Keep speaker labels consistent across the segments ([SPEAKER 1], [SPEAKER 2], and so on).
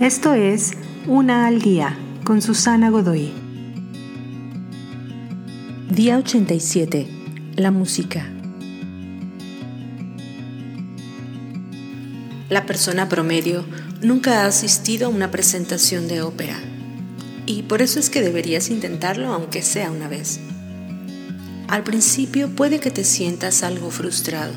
[SPEAKER 1] Esto es Una al Día con Susana Godoy. Día 87. La música. La persona promedio nunca ha asistido a una presentación de ópera y por eso es que deberías intentarlo aunque sea una vez. Al principio puede que te sientas algo frustrado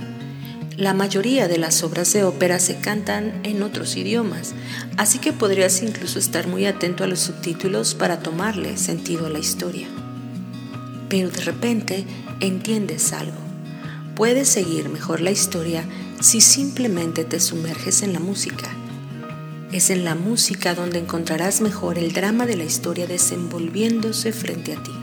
[SPEAKER 1] la mayoría de las obras de ópera se cantan en otros idiomas, así que podrías incluso estar muy atento a los subtítulos para tomarle sentido a la historia. Pero de repente entiendes algo. Puedes seguir mejor la historia si simplemente te sumerges en la música. Es en la música donde encontrarás mejor el drama de la historia desenvolviéndose frente a ti.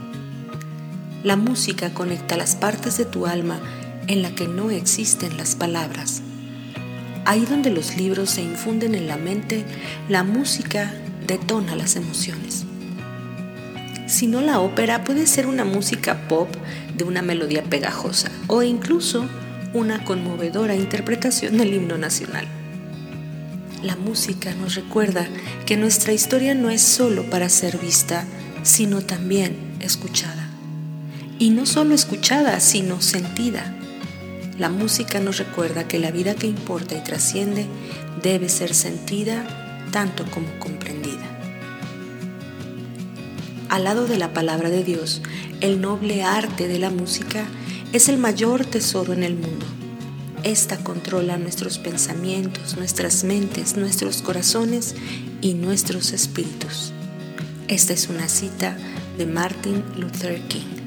[SPEAKER 1] La música conecta las partes de tu alma en la que no existen las palabras. Ahí donde los libros se infunden en la mente, la música detona las emociones. Si no la ópera puede ser una música pop de una melodía pegajosa o incluso una conmovedora interpretación del himno nacional. La música nos recuerda que nuestra historia no es solo para ser vista, sino también escuchada. Y no solo escuchada, sino sentida. La música nos recuerda que la vida que importa y trasciende debe ser sentida tanto como comprendida. Al lado de la palabra de Dios, el noble arte de la música es el mayor tesoro en el mundo. Esta controla nuestros pensamientos, nuestras mentes, nuestros corazones y nuestros espíritus. Esta es una cita de Martin Luther King.